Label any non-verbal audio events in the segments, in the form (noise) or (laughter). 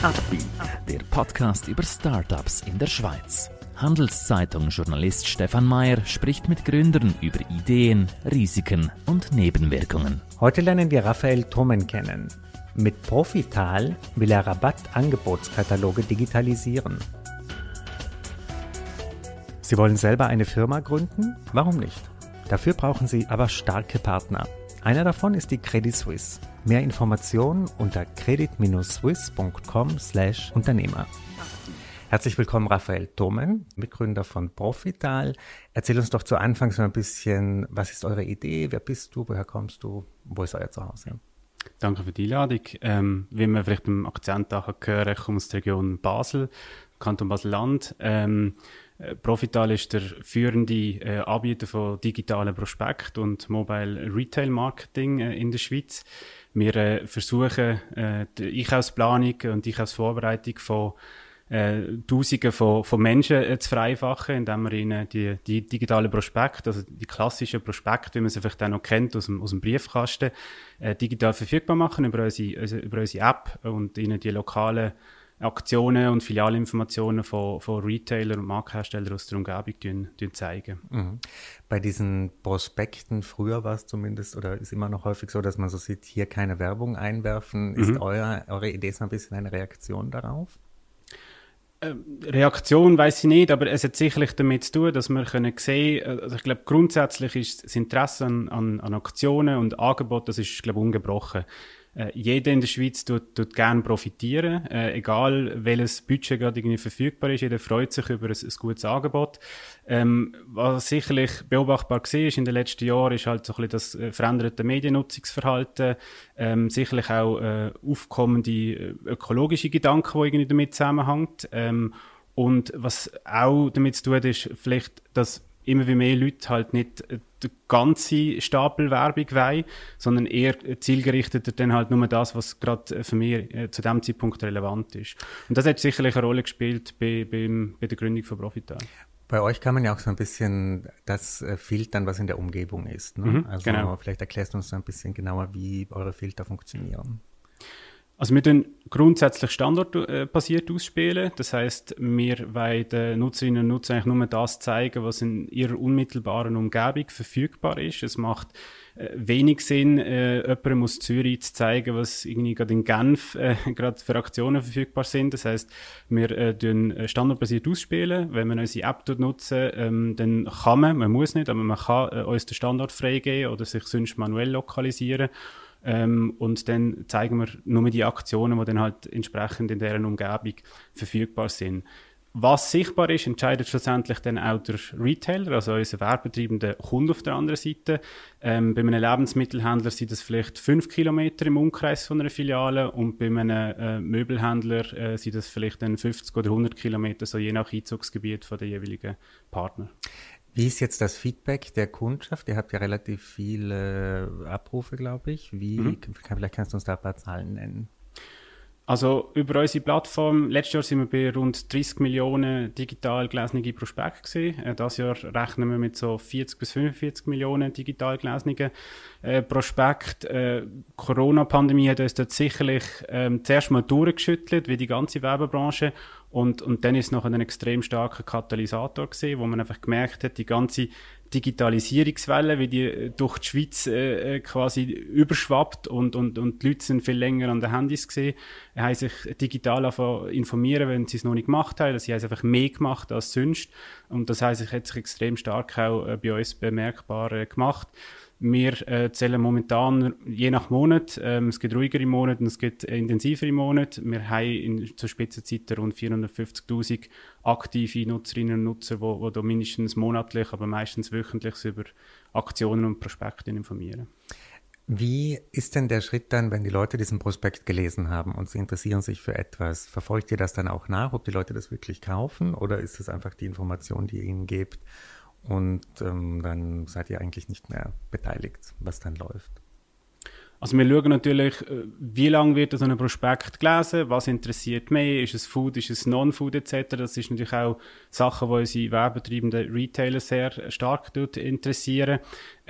Upbeat, der Podcast über Startups in der Schweiz. Handelszeitung-Journalist Stefan Mayer spricht mit Gründern über Ideen, Risiken und Nebenwirkungen. Heute lernen wir Raphael Thomen kennen. Mit Profital will er Rabattangebotskataloge digitalisieren. Sie wollen selber eine Firma gründen? Warum nicht? Dafür brauchen Sie aber starke Partner. Einer davon ist die Credit Suisse. Mehr Informationen unter credit-swiss.com/Unternehmer. Herzlich willkommen, Raphael Thomen, Mitgründer von Profital. Erzähl uns doch zu Anfang so ein bisschen, was ist eure Idee? Wer bist du? Woher kommst du? Wo ist euer Zuhause? Danke für die Einladung. Ähm, wie man vielleicht im Akzent auch hören ich komme aus der Region Basel, Kanton Basel-Land. Ähm, äh, Profital ist der führende äh, Anbieter von digitalen Prospekt und Mobile Retail Marketing äh, in der Schweiz. Wir äh, versuchen äh, die Einkaufsplanung und die Einkaufsvorbereitung von äh, Tausenden von, von Menschen äh, zu vereinfachen, indem wir ihnen die, die digitalen Prospekte, also die klassischen Prospekte, wie man sie vielleicht auch noch kennt aus dem, aus dem Briefkasten, äh, digital verfügbar machen über unsere, über unsere App und ihnen die lokalen Aktionen und Filialinformationen von, von Retailern und Markenherstellern aus der Umgebung zeigen. Mhm. Bei diesen Prospekten, früher war es zumindest oder ist immer noch häufig so, dass man so sieht, hier keine Werbung einwerfen. Ist mhm. euer, eure Idee so ein bisschen eine Reaktion darauf? Ähm, Reaktion weiß ich nicht, aber es hat sicherlich damit zu tun, dass wir können sehen, äh, also ich glaube grundsätzlich ist das Interesse an, an, an Aktionen und Angeboten, das ist glaube ungebrochen. Äh, jeder in der Schweiz tut, tut gerne profitieren, äh, egal welches Budget gerade irgendwie verfügbar ist. Jeder freut sich über ein, ein gutes Angebot. Ähm, was sicherlich beobachtbar war in den letzten Jahren, ist halt so ein das äh, veränderte Mediennutzungsverhalten, ähm, sicherlich auch äh, aufkommende äh, ökologische Gedanken, die irgendwie damit zusammenhängt. Ähm, und was auch damit zu tun hat, ist vielleicht, dass immer wie mehr Leute halt nicht äh, die ganze Stapel Werbung wollen, sondern eher zielgerichteter dann halt nur das, was gerade für mich äh, zu dem Zeitpunkt relevant ist. Und das hat sicherlich eine Rolle gespielt bei, beim, bei der Gründung von Profital. Bei euch kann man ja auch so ein bisschen das äh, filtern, was in der Umgebung ist. Ne? Mhm, also genau. vielleicht erklärst du uns so ein bisschen genauer, wie eure Filter funktionieren. Also wir tun grundsätzlich standortbasiert ausspielen. Das heißt, wir wollen den Nutzerinnen und Nutzern eigentlich nur das zeigen, was in ihrer unmittelbaren Umgebung verfügbar ist. Es macht äh, wenig Sinn, äh, jemandem aus Zürich zu zeigen, was irgendwie gerade in Genf äh, (laughs) gerade für Aktionen verfügbar sind. Das heißt, wir äh, tun äh, standardbasiert ausspielen. Wenn man unsere App nutzen, ähm, dann kann man, man muss nicht, aber man kann äh, uns den Standort freigeben oder sich sonst manuell lokalisieren. Ähm, und dann zeigen wir nur die Aktionen, die dann halt entsprechend in deren Umgebung verfügbar sind. Was sichtbar ist, entscheidet schlussendlich dann auch der Retailer, also unser werbetreibender Kunde auf der anderen Seite. Ähm, bei einem Lebensmittelhändler sind das vielleicht fünf Kilometer im Umkreis von einer Filiale und bei einem äh, Möbelhändler äh, sind das vielleicht dann 50 oder 100 Kilometer, so je nach Einzugsgebiet von der jeweiligen Partner. Wie ist jetzt das Feedback der Kundschaft? Ihr habt ja relativ viele Abrufe, glaube ich. Wie, mhm. vielleicht kannst du uns da ein paar Zahlen nennen. Also über unsere Plattform, letztes Jahr sind wir bei rund 30 Millionen digital gelesene Prospekte gewesen. Äh, das Jahr rechnen wir mit so 40 bis 45 Millionen digital gelesenen äh, Prospekt. Äh, Corona-Pandemie hat uns dort sicherlich ähm, zuerst mal durchgeschüttelt, wie die ganze Werbebranche. Und, und dann ist es noch ein extrem starker Katalysator gewesen, wo man einfach gemerkt hat, die ganze Digitalisierungswelle, wie die äh, durch die Schweiz äh, äh, quasi überschwappt und, und, und die Leute sind viel länger an den Handys gesehen, haben sich digital informieren, wenn sie es noch nicht gemacht haben. Sie haben es einfach mehr gemacht als sonst. Und das heißt, es hat sich extrem stark auch äh, bei uns bemerkbar äh, gemacht. Wir äh, zählen momentan je nach Monat, ähm, es gibt ruhigere Monate und es gibt intensivere Monate. Wir haben in, zur Spitzenzeit rund 450.000 aktive Nutzerinnen und Nutzer, die mindestens monatlich, aber meistens wöchentlich über Aktionen und Prospekte informieren. Wie ist denn der Schritt dann, wenn die Leute diesen Prospekt gelesen haben und sie interessieren sich für etwas? Verfolgt ihr das dann auch nach, ob die Leute das wirklich kaufen oder ist es einfach die Information, die ihr ihnen gebt und ähm, dann seid ihr eigentlich nicht mehr beteiligt, was dann läuft. Also wir schauen natürlich, äh, wie lange wird so ein Prospekt gelesen, was interessiert mehr, ist es Food, ist es Non-Food etc. Das ist natürlich auch Sachen, die unsere werbetreibenden Retailer sehr stark interessieren.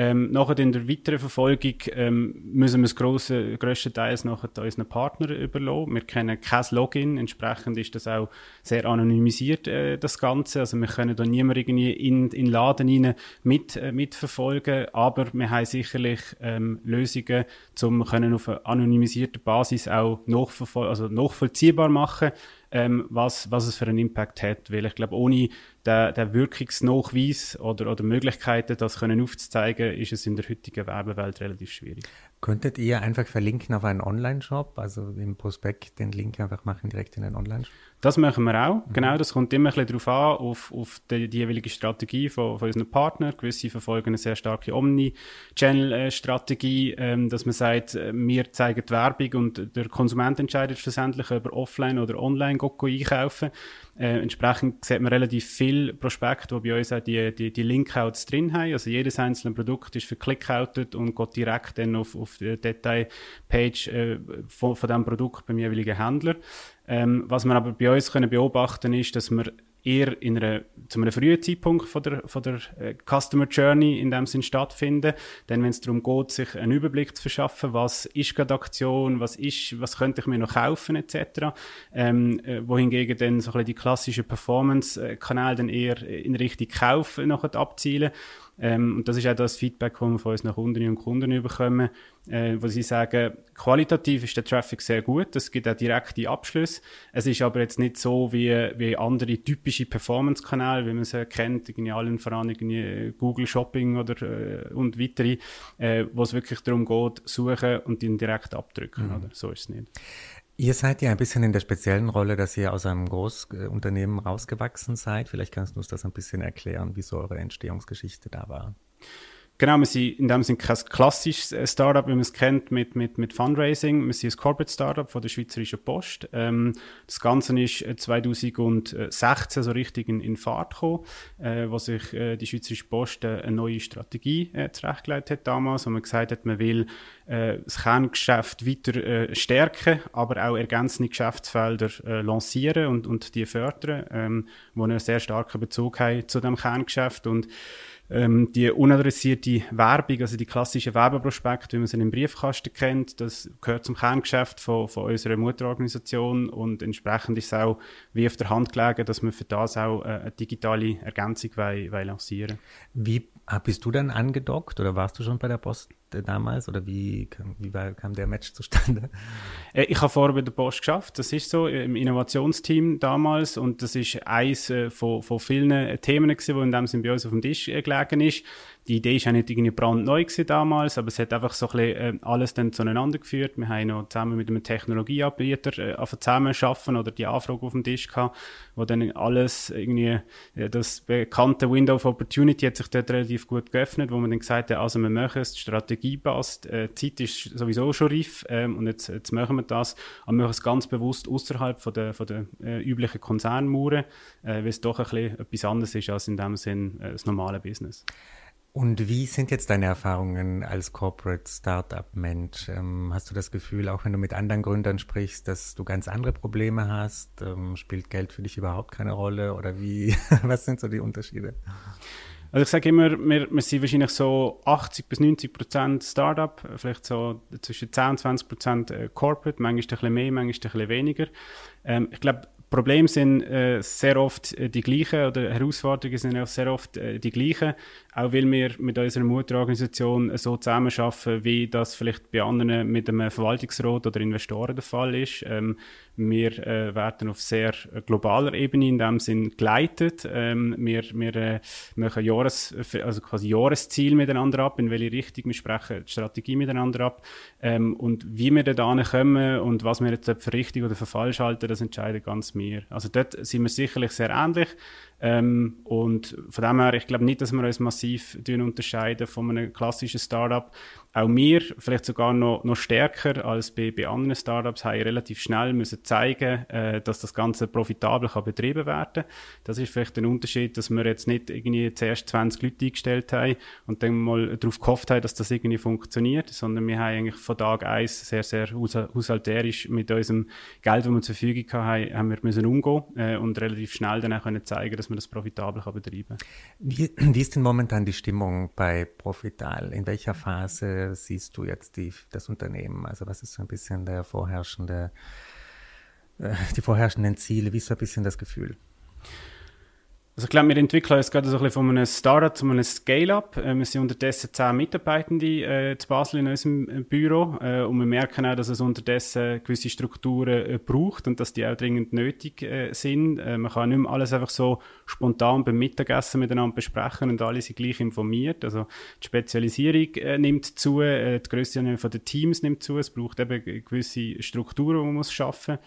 Ähm, nachher in der weiteren Verfolgung ähm, müssen wir es grosse, grösstenteils nachher unseren Partnern überlassen. Wir kennen kein Login, entsprechend ist das auch sehr anonymisiert, äh, das Ganze. Also wir können da niemand irgendwie in, in Laden rein mit, äh, mitverfolgen, aber wir haben sicherlich ähm, Lösungen, um können auf einer anonymisierten Basis auch nachvoll also nachvollziehbar machen, ähm, was, was es für einen Impact hat. Weil ich glaube, ohne den, den Wirkungsnachweis oder, oder Möglichkeiten, das können aufzuzeigen, ist es in der heutigen Werbewelt relativ schwierig. Könntet ihr einfach verlinken auf einen Online-Shop, also im Prospekt den Link einfach machen direkt in einen Online-Shop? Das machen wir auch. Genau, das kommt immer ein bisschen darauf an, auf, auf die, die jeweilige Strategie von, von unseren Partnern. Gewisse verfolgen eine sehr starke Omni-Channel-Strategie, ähm, dass man sagt, äh, wir zeigen die Werbung und der Konsument entscheidet schlussendlich, ob er offline oder online einkaufen äh, entsprechend sieht man relativ viel Prospekte, die bei uns auch die, die, die Linkouts drin haben. Also jedes einzelne Produkt ist verclickoutet und geht direkt dann auf, auf die Detailpage äh, von, von diesem Produkt beim jeweiligen Händler. Ähm, was wir aber bei uns können beobachten ist, dass wir eher in einer, zu einem frühen Zeitpunkt von der, von der äh, Customer Journey in dem Sinn stattfinden. Denn wenn es darum geht, sich einen Überblick zu verschaffen, was ist gerade Aktion, was ist, was könnte ich mir noch kaufen, etc. Ähm, äh, wohingegen dann so ein bisschen die klassischen Performance-Kanäle dann eher in Richtung Kauf nachher abzielen. Ähm, und das ist auch das Feedback, das wir von unseren Kundinnen und Kunden bekommen, äh, wo sie sagen, qualitativ ist der Traffic sehr gut, es gibt auch direkte Abschlüsse. Es ist aber jetzt nicht so wie, wie andere typische Performance-Kanäle, wie man sie kennt, irgendwie allen voran irgendwie Google Shopping oder äh, und weitere, äh, wo es wirklich darum geht, suchen und ihn direkt abdrücken. Mhm. Oder? So ist es nicht. Ihr seid ja ein bisschen in der speziellen Rolle, dass ihr aus einem Großunternehmen rausgewachsen seid. Vielleicht kannst du uns das ein bisschen erklären, wie so eure Entstehungsgeschichte da war. Genau, wir sind in dem Sinne kein klassisches äh, Startup, wie man es kennt, mit, mit, mit Fundraising. Wir sind ein Corporate Startup von der Schweizerischen Post. Ähm, das Ganze ist 2016 äh, so richtig in, in Fahrt gekommen, äh, wo sich äh, die Schweizerische Post äh, eine neue Strategie äh, zurechtgelegt hat damals, wo man gesagt hat, man will äh, das Kerngeschäft weiter äh, stärken, aber auch ergänzende Geschäftsfelder äh, lancieren und, und die fördern, ähm, wo einen sehr starken Bezug haben zu dem Kerngeschäft und ähm, die unadressierte Werbung, also die klassischen Werbeprospekte, wie man sie im Briefkasten kennt, das gehört zum Kerngeschäft von, von unserer Mutterorganisation und entsprechend ist es auch wie auf der Hand gelegen, dass wir für das auch äh, eine digitale Ergänzung wollen, wollen lancieren. Wie bist du dann angedockt oder warst du schon bei der Post damals? Oder wie, kam, wie war, kam der Match zustande? Äh, ich habe vorher bei der Post geschafft, das ist so, im Innovationsteam damals. Und das ist eines äh, von, von vielen Themen gewesen, die in dem Sinne bei uns auf dem Tisch äh, gelegen ist die Idee ist ja nicht irgendwie brandneu gewesen damals, aber es hat einfach so ein bisschen äh, alles dann zueinander geführt. Wir haben noch zusammen mit einem Technologieanbieter äh, zusammen schaffen oder die Anfrage auf dem Tisch gehabt, wo dann alles irgendwie, äh, das bekannte Window of Opportunity hat sich dort relativ gut geöffnet, wo man dann gesagt hat, also wir machen es, die Strategie passt, äh, die Zeit ist sowieso schon reif ähm, und jetzt, jetzt machen wir das, aber wir machen es ganz bewusst außerhalb von der, von der äh, üblichen Konzernmauern, äh, weil es doch ein bisschen etwas anderes ist als in dem Sinn äh, das normale Business. Und wie sind jetzt deine Erfahrungen als Corporate Startup-Mensch? Ähm, hast du das Gefühl, auch wenn du mit anderen Gründern sprichst, dass du ganz andere Probleme hast? Ähm, spielt Geld für dich überhaupt keine Rolle? Oder wie, (laughs) was sind so die Unterschiede? Also ich sage immer, wir, wir sind wahrscheinlich so 80 bis 90 Prozent Startup, vielleicht so zwischen 10 und 20 Prozent äh, Corporate, manchmal ein bisschen mehr, manchmal ein bisschen weniger. Ähm, ich glaube, Probleme sind äh, sehr oft äh, die gleichen oder Herausforderungen sind auch sehr oft äh, die gleichen, auch weil wir mit unserer Mutterorganisation so zusammenarbeiten, wie das vielleicht bei anderen mit einem Verwaltungsrat oder Investoren der Fall ist. Ähm, wir äh, werden auf sehr globaler Ebene in dem Sinn geleitet. Ähm, wir wir äh, machen Jahres, also quasi Jahresziel miteinander ab, in welche Richtung wir sprechen, die Strategie miteinander ab. Ähm, und wie wir da kommen und was wir jetzt für richtig oder für falsch halten, das entscheidet ganz mir. Also dort sind wir sicherlich sehr ähnlich. Ähm, und von dem her, ich glaube nicht, dass wir uns massiv unterscheiden von einem klassischen Startup. auch wir, vielleicht sogar noch, noch stärker als bei, bei anderen Startups, haben relativ schnell müssen zeigen, äh, dass das Ganze profitabel kann betrieben werden. Das ist vielleicht ein Unterschied, dass wir jetzt nicht irgendwie zuerst 20 Leute eingestellt haben und dann mal darauf gehofft haben, dass das irgendwie funktioniert, sondern wir haben eigentlich von Tag eins sehr, sehr haushalterisch mit unserem Geld, das wir zur Verfügung haben, haben wir müssen umgehen äh, und relativ schnell dann auch können zeigen, dass man das profitabel kann betreiben kann. Wie, wie ist denn momentan die Stimmung bei Profital? In welcher Phase siehst du jetzt die, das Unternehmen? Also was ist so ein bisschen der vorherrschende, äh, die vorherrschenden Ziele? Wie ist so ein bisschen das Gefühl? Also ich glaube, wir entwickeln uns gerade so ein bisschen von einem Startup zu einem Scale-Up. Äh, wir sind unterdessen zehn Mitarbeitende äh, zu Basel in unserem äh, Büro äh, und wir merken auch, dass es unterdessen gewisse Strukturen äh, braucht und dass die auch dringend nötig äh, sind. Man kann nicht mehr alles einfach so spontan beim Mittagessen miteinander besprechen und alle sind gleich informiert. Also die Spezialisierung nimmt zu, die Größe den Teams nimmt zu. Es braucht eben gewisse Strukturen, die man muss schaffen.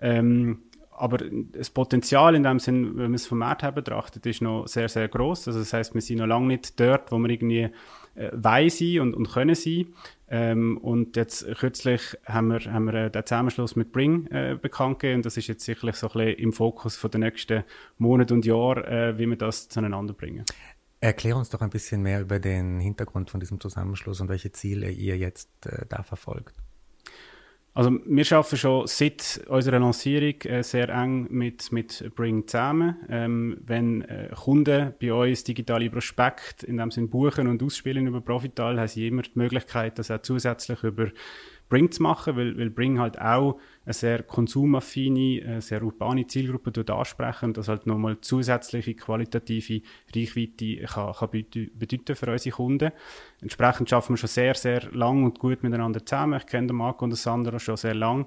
Ähm, aber das Potenzial in dem Sinn, wenn man es vom Markt her betrachtet, ist noch sehr, sehr groß. Also das heißt, wir sind noch lange nicht dort, wo wir irgendwie äh, wollen sein und, und können sein. Ähm, und jetzt kürzlich haben wir, haben wir äh, den Zusammenschluss mit Bring äh, bekannt gegeben und das ist jetzt sicherlich so ein bisschen im Fokus von den nächsten Monaten und Jahren, äh, wie wir das zueinander bringen. Erklär uns doch ein bisschen mehr über den Hintergrund von diesem Zusammenschluss und welche Ziele ihr jetzt äh, da verfolgt. Also wir arbeiten schon seit unserer Lancierung äh, sehr eng mit, mit Bring zusammen. Ähm, wenn äh, Kunden bei uns digitale Prospekt in dem Sinn buchen und ausspielen über Profital, haben sie immer die Möglichkeit, das auch zusätzlich über Bring zu machen, weil, weil Bring halt auch eine sehr konsumaffine, eine sehr urbane Zielgruppe dort ansprechen und das halt nochmal zusätzliche qualitative Reichweite kann, kann bedeuten für unsere Kunden. Entsprechend arbeiten wir schon sehr, sehr lang und gut miteinander zusammen. Ich kenne den Marco und den Sandra schon sehr lang.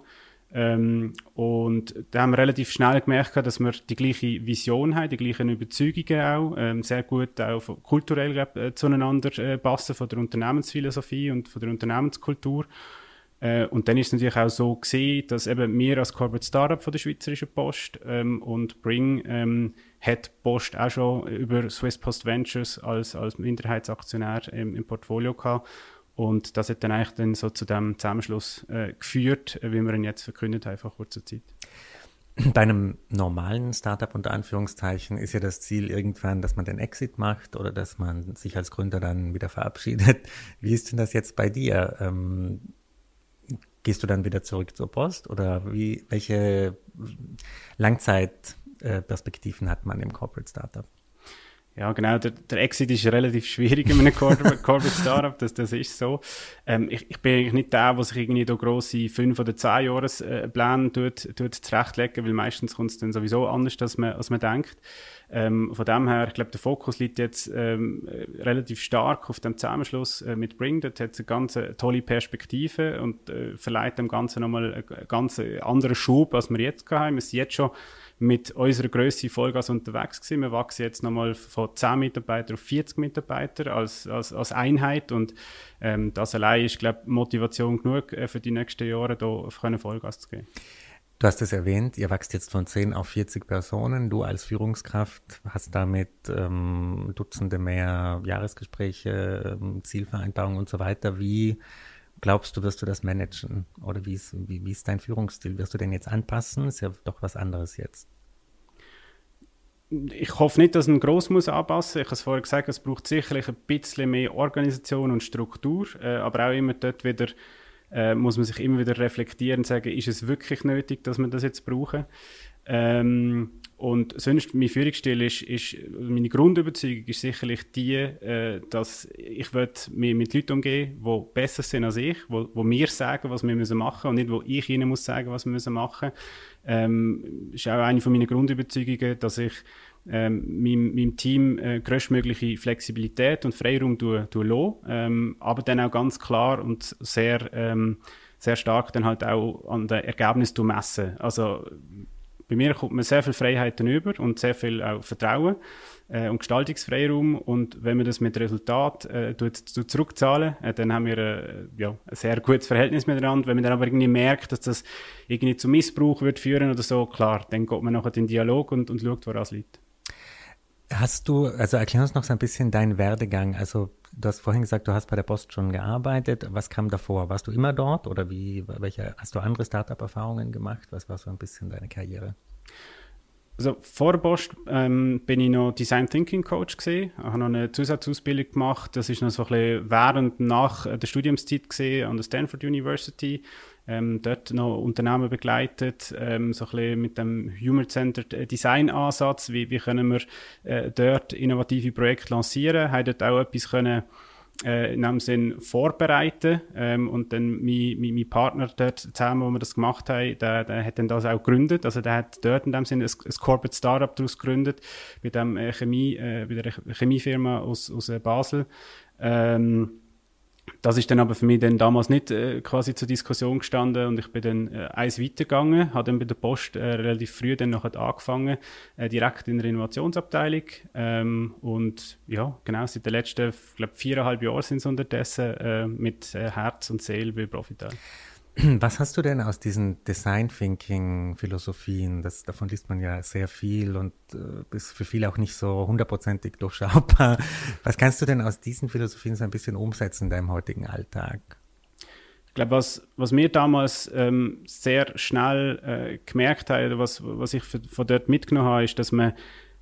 Ähm, und da haben wir relativ schnell gemerkt, dass wir die gleiche Vision haben, die gleichen Überzeugungen auch, ähm, sehr gut auch kulturell äh, zueinander äh, passen, von der Unternehmensphilosophie und von der Unternehmenskultur. Äh, und dann ist es natürlich auch so gesehen, dass eben wir als Corporate Startup von der Schweizerischen Post ähm, und Bring ähm, hat Post auch schon über Swiss Post Ventures als, als Minderheitsaktionär im, im Portfolio gehabt. Und das hat dann eigentlich dann so zu dem Zusammenschluss äh, geführt, wie wir ihn jetzt verkündet haben vor kurzer Zeit. Bei einem normalen Startup unter Anführungszeichen ist ja das Ziel irgendwann, dass man den Exit macht oder dass man sich als Gründer dann wieder verabschiedet. Wie ist denn das jetzt bei dir? Ähm, Gehst du dann wieder zurück zur Post oder wie, welche Langzeitperspektiven hat man im Corporate Startup? Ja, genau. Der, der Exit ist relativ schwierig in einem Corporate, (laughs) Corporate Startup. Das, das ist so. Ähm, ich, ich bin eigentlich nicht der, der sich irgendwie da grosse fünf oder zehn Jahrespläne tut, tut zurechtlegen, weil meistens kommt es dann sowieso anders, als man, als man denkt. Ähm, von dem her, ich glaube, der Fokus liegt jetzt ähm, relativ stark auf dem Zusammenschluss äh, mit Bring. Dort hat es eine ganz äh, tolle Perspektive und äh, verleiht dem Ganzen nochmal einen ganz anderen Schub, als wir jetzt haben. Wir sind jetzt schon mit unserer Größe Vollgas unterwegs gewesen. Wir wachsen jetzt nochmal von 10 Mitarbeitern auf 40 Mitarbeiter als, als, als Einheit und ähm, das allein ist, glaube ich, Motivation genug äh, für die nächsten Jahre, da Vollgas zu gehen. Du hast es erwähnt, ihr wächst jetzt von 10 auf 40 Personen. Du als Führungskraft hast damit ähm, Dutzende mehr Jahresgespräche, ähm, Zielvereinbarungen und so weiter. Wie glaubst du, wirst du das managen? Oder wie ist, wie, wie ist dein Führungsstil? Wirst du den jetzt anpassen? Ist ja doch was anderes jetzt. Ich hoffe nicht, dass ein gross muss anpassen. Ich habe es vorher gesagt, es braucht sicherlich ein bisschen mehr Organisation und Struktur, äh, aber auch immer dort wieder äh, muss man sich immer wieder reflektieren und sagen, ist es wirklich nötig, dass wir das jetzt brauchen? Ähm, und sonst, mein Führungsstil ist, ist, meine Grundüberzeugung ist sicherlich die, äh, dass ich mehr mit Leuten umgehen die besser sind als ich, wo, wo mir sagen, was wir müssen machen und nicht, wo ich ihnen muss sagen, was wir müssen machen. Ähm, ist auch eine von meinen Grundüberzeugungen, dass ich ähm, meinem, meinem Team äh, größtmögliche Flexibilität und Freiraum lassen, ähm, aber dann auch ganz klar und sehr, ähm, sehr stark dann halt auch an den Ergebnissen messen. Also bei mir kommt man sehr viel Freiheiten über und sehr viel auch Vertrauen äh, und Gestaltungsfreiraum und wenn man das mit Resultat äh, tut, tut zurückzahlen, äh, dann haben wir äh, ja, ein sehr gutes Verhältnis miteinander. Wenn man dann aber irgendwie merkt, dass das irgendwie zu Missbrauch wird führen oder so, klar, dann geht man nachher in den Dialog und, und schaut, woran es liegt. Hast du, also erklär uns noch so ein bisschen deinen Werdegang. Also du hast vorhin gesagt, du hast bei der Post schon gearbeitet. Was kam davor? Warst du immer dort oder wie, welche, hast du andere Startup-Erfahrungen gemacht? Was war so ein bisschen deine Karriere? Also vor Post ähm, bin ich noch Design Thinking Coach gesehen, habe noch eine Zusatzausbildung gemacht. Das ist noch so ein bisschen während nach der Studiumszeit gesehen an der Stanford University ähm, dort noch Unternehmen begleitet, ähm, so ein bisschen mit dem Human-Centered Design-Ansatz, wie, wie können wir äh, dort innovative Projekte lancieren, haben dort auch etwas können äh, in dem Sinn vorbereiten. Ähm, und dann mein, mein, mein Partner dort zusammen, wo wir das gemacht haben, der, der hat dann das auch gegründet, also der hat dort in dem Sinn ein, ein Corporate Startup daraus gegründet, bei dem äh, Chemie, äh, bei der Chemiefirma aus, aus äh, Basel. Ähm, das ist dann aber für mich dann damals nicht äh, quasi zur Diskussion gestanden und ich bin dann äh, eins weitergegangen, habe dann bei der Post äh, relativ früh dann noch angefangen, äh, direkt in der Innovationsabteilung ähm, und ja, genau, seit den letzten, glaube viereinhalb Jahren sind es unterdessen äh, mit äh, Herz und Seele bei Profital. (clears throat) Was hast du denn aus diesen Design Thinking Philosophien? Das, davon liest man ja sehr viel und äh, ist für viele auch nicht so hundertprozentig durchschaubar. Was kannst du denn aus diesen Philosophien so ein bisschen umsetzen in deinem heutigen Alltag? Ich glaube, was, was wir damals ähm, sehr schnell äh, gemerkt haben, was, was ich von dort mitgenommen habe, ist, dass man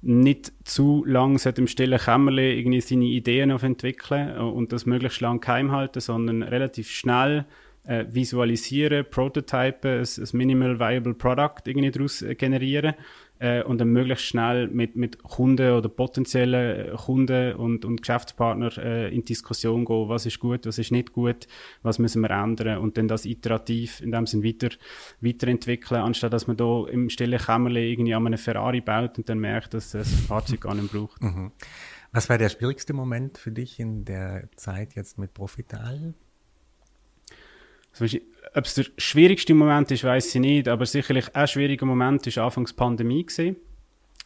nicht zu lang im stillen Kämmerle irgendwie seine Ideen auf entwickeln und das möglichst lang geheim halten, sondern relativ schnell äh, visualisieren, prototypen, ein, ein Minimal Viable Product irgendwie daraus äh, generieren äh, und dann möglichst schnell mit, mit Kunden oder potenziellen äh, Kunden und, und Geschäftspartnern äh, in Diskussion gehen, was ist gut, was ist nicht gut, was müssen wir ändern und dann das iterativ in dem Sinn weiter, weiterentwickeln, anstatt dass man da im stillen Kämmerle irgendwie an einem Ferrari baut und dann merkt, dass das Fahrzeug gar nicht braucht. Mhm. Was war der schwierigste Moment für dich in der Zeit jetzt mit Profital? Ob es der schwierigste Moment ist, weiß ich nicht, aber sicherlich ein schwieriger Moment ist Anfangs Pandemie gewesen.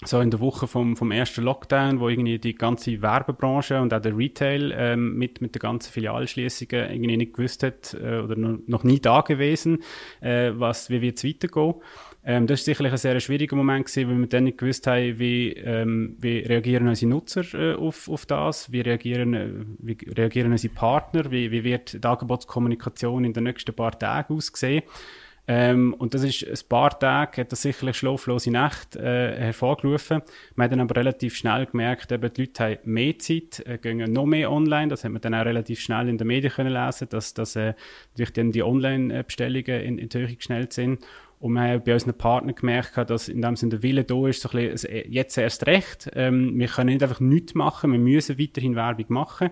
So in der Woche vom, vom ersten Lockdown, wo irgendwie die ganze Werbebranche und auch der Retail ähm, mit, mit der ganzen Filialschließungen irgendwie nicht gewusst hat äh, oder noch, noch nie da gewesen, äh, was, wie wird es weitergehen. Ähm, das ist sicherlich ein sehr schwieriger Moment gewesen, weil wir dann nicht gewusst haben, wie, ähm, wie reagieren unsere Nutzer äh, auf, auf das, wie reagieren, äh, wie reagieren unsere Partner, wie, wie wird die Angebotskommunikation in den nächsten paar Tagen aussehen. Ähm, und das ist ein paar Tage, hat das sicherlich schlaflose Nacht äh, hervorgerufen. Man hat dann aber relativ schnell gemerkt, eben die Leute haben mehr Zeit, äh, gehen noch mehr online. Das hat man dann auch relativ schnell in den Medien können lesen, dass, dass äh, natürlich dann die Online-Bestellungen in, in die Höhe geschnellt sind. Und wir haben bei unseren Partnern gemerkt, dass in dem Sinne der Wille da ist, so ein bisschen, jetzt erst recht. Ähm, wir können nicht einfach nichts machen, wir müssen weiterhin Werbung machen.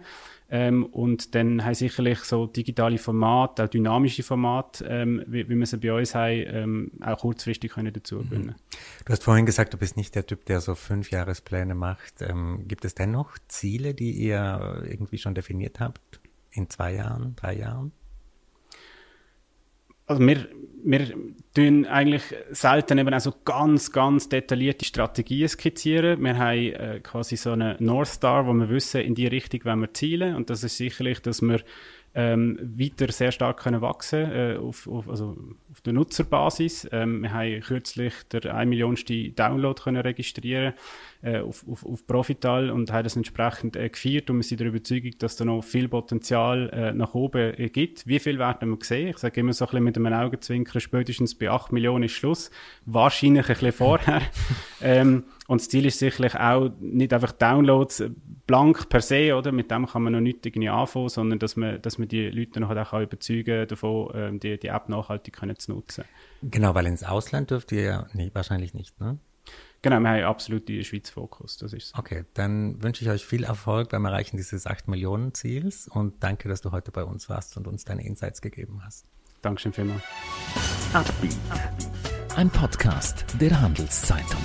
Ähm, und dann haben sicherlich so digitale Formate, auch dynamische Formate, ähm, wie, wie wir sie bei uns haben, ähm, auch kurzfristig können dazu mhm. gewinnen. Du hast vorhin gesagt, du bist nicht der Typ, der so Fünfjahrespläne macht. Ähm, gibt es dennoch Ziele, die ihr irgendwie schon definiert habt? In zwei Jahren, drei Jahren? Also wir, wir tun eigentlich selten eben auch ganz, ganz detaillierte Strategien skizzieren. Wir haben äh, quasi so einen North Star, wo wir wissen, in die Richtung wollen wir zielen. Und das ist sicherlich, dass wir ähm, weiter sehr stark können wachsen äh, auf, auf, also auf der Nutzerbasis. Ähm, wir haben kürzlich der 1 Millionste Download können registrieren äh, auf, auf, auf Profital und haben das entsprechend äh, gefeiert und wir sind der Überzeugung, dass da noch viel Potenzial äh, nach oben äh, gibt. Wie viel werden wir sehen? Ich sage immer so ein bisschen mit einem Augenzwinkern, spätestens bei 8 Millionen ist Schluss. Wahrscheinlich ein bisschen vorher. (laughs) ähm, und das Ziel ist sicherlich auch nicht einfach Downloads blank per se, oder? Mit dem kann man noch nicht irgendwie anfangen, sondern dass man, dass man die Leute noch auch überzeugen davon, ähm, die, die App nachhaltig können zu nutzen. Genau, weil ins Ausland dürft ihr ja nee, wahrscheinlich nicht, ne? Genau, wir haben absolut die Schweiz Fokus, das ist so. Okay, dann wünsche ich euch viel Erfolg beim Erreichen dieses 8 Millionen Ziels und danke, dass du heute bei uns warst und uns deine Insights gegeben hast. Dankeschön vielmals. Ein Podcast der Handelszeitung.